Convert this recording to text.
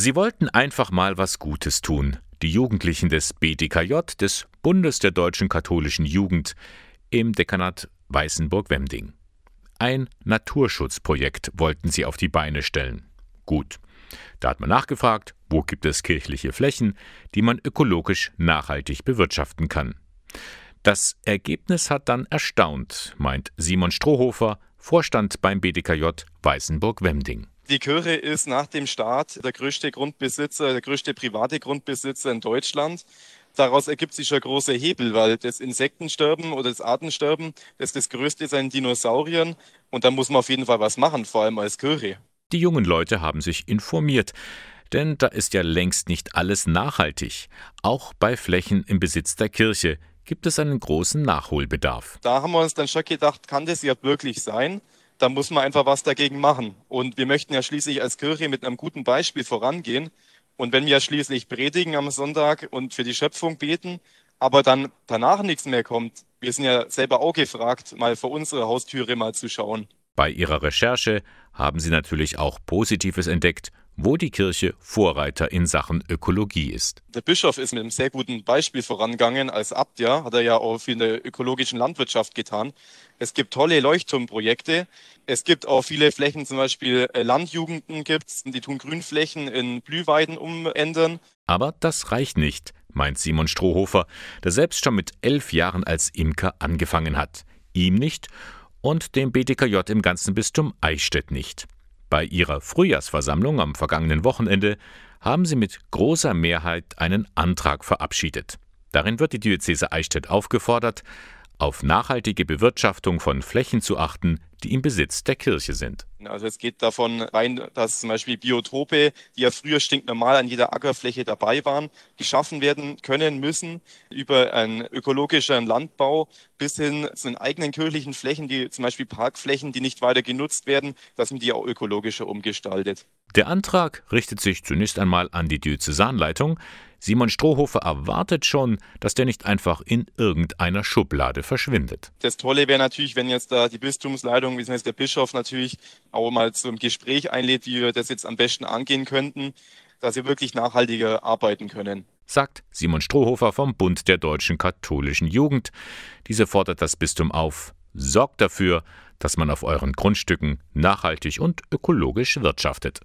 Sie wollten einfach mal was Gutes tun. Die Jugendlichen des BDKJ, des Bundes der deutschen katholischen Jugend, im Dekanat Weißenburg-Wemding. Ein Naturschutzprojekt wollten sie auf die Beine stellen. Gut. Da hat man nachgefragt, wo gibt es kirchliche Flächen, die man ökologisch nachhaltig bewirtschaften kann. Das Ergebnis hat dann erstaunt, meint Simon Strohhofer, Vorstand beim BDKJ Weißenburg-Wemding. Die Kirche ist nach dem Staat der größte Grundbesitzer, der größte private Grundbesitzer in Deutschland. Daraus ergibt sich ein großer Hebel, weil das Insektensterben oder das Artensterben, das ist das größte sein Dinosauriern. Und da muss man auf jeden Fall was machen, vor allem als Kirche. Die jungen Leute haben sich informiert. Denn da ist ja längst nicht alles nachhaltig. Auch bei Flächen im Besitz der Kirche gibt es einen großen Nachholbedarf. Da haben wir uns dann schon gedacht, kann das ja wirklich sein? Da muss man einfach was dagegen machen. Und wir möchten ja schließlich als Kirche mit einem guten Beispiel vorangehen. Und wenn wir schließlich predigen am Sonntag und für die Schöpfung beten, aber dann danach nichts mehr kommt, wir sind ja selber auch gefragt, mal vor unsere Haustüre mal zu schauen. Bei ihrer Recherche haben sie natürlich auch Positives entdeckt wo die Kirche Vorreiter in Sachen Ökologie ist. Der Bischof ist mit einem sehr guten Beispiel vorangegangen. Als Abt, ja, hat er ja auch viel in der ökologischen Landwirtschaft getan. Es gibt tolle Leuchtturmprojekte. Es gibt auch viele Flächen, zum Beispiel äh, Landjugenden gibt's, die tun Grünflächen in Blühweiden umändern. Aber das reicht nicht, meint Simon Strohhofer, der selbst schon mit elf Jahren als Imker angefangen hat. Ihm nicht und dem BDKJ im ganzen Bistum Eichstätt nicht. Bei ihrer Frühjahrsversammlung am vergangenen Wochenende haben sie mit großer Mehrheit einen Antrag verabschiedet. Darin wird die Diözese Eichstätt aufgefordert, auf nachhaltige Bewirtschaftung von Flächen zu achten, die im Besitz der Kirche sind. Also es geht davon rein, dass zum Beispiel Biotope, die ja früher stinknormal an jeder Ackerfläche dabei waren, geschaffen werden können müssen über einen ökologischen Landbau bis hin zu den eigenen kirchlichen Flächen, die zum Beispiel Parkflächen, die nicht weiter genutzt werden, dass man die auch ökologischer umgestaltet. Der Antrag richtet sich zunächst einmal an die Diözesanleitung. Simon Strohhofer erwartet schon, dass der nicht einfach in irgendeiner Schublade verschwindet. Das Tolle wäre natürlich, wenn jetzt da die Bistumsleitung bzw. der Bischof natürlich auch mal zum Gespräch einlädt, wie wir das jetzt am besten angehen könnten, dass wir wirklich nachhaltiger arbeiten können. Sagt Simon Strohhofer vom Bund der deutschen katholischen Jugend. Diese fordert das Bistum auf, sorgt dafür, dass man auf euren Grundstücken nachhaltig und ökologisch wirtschaftet.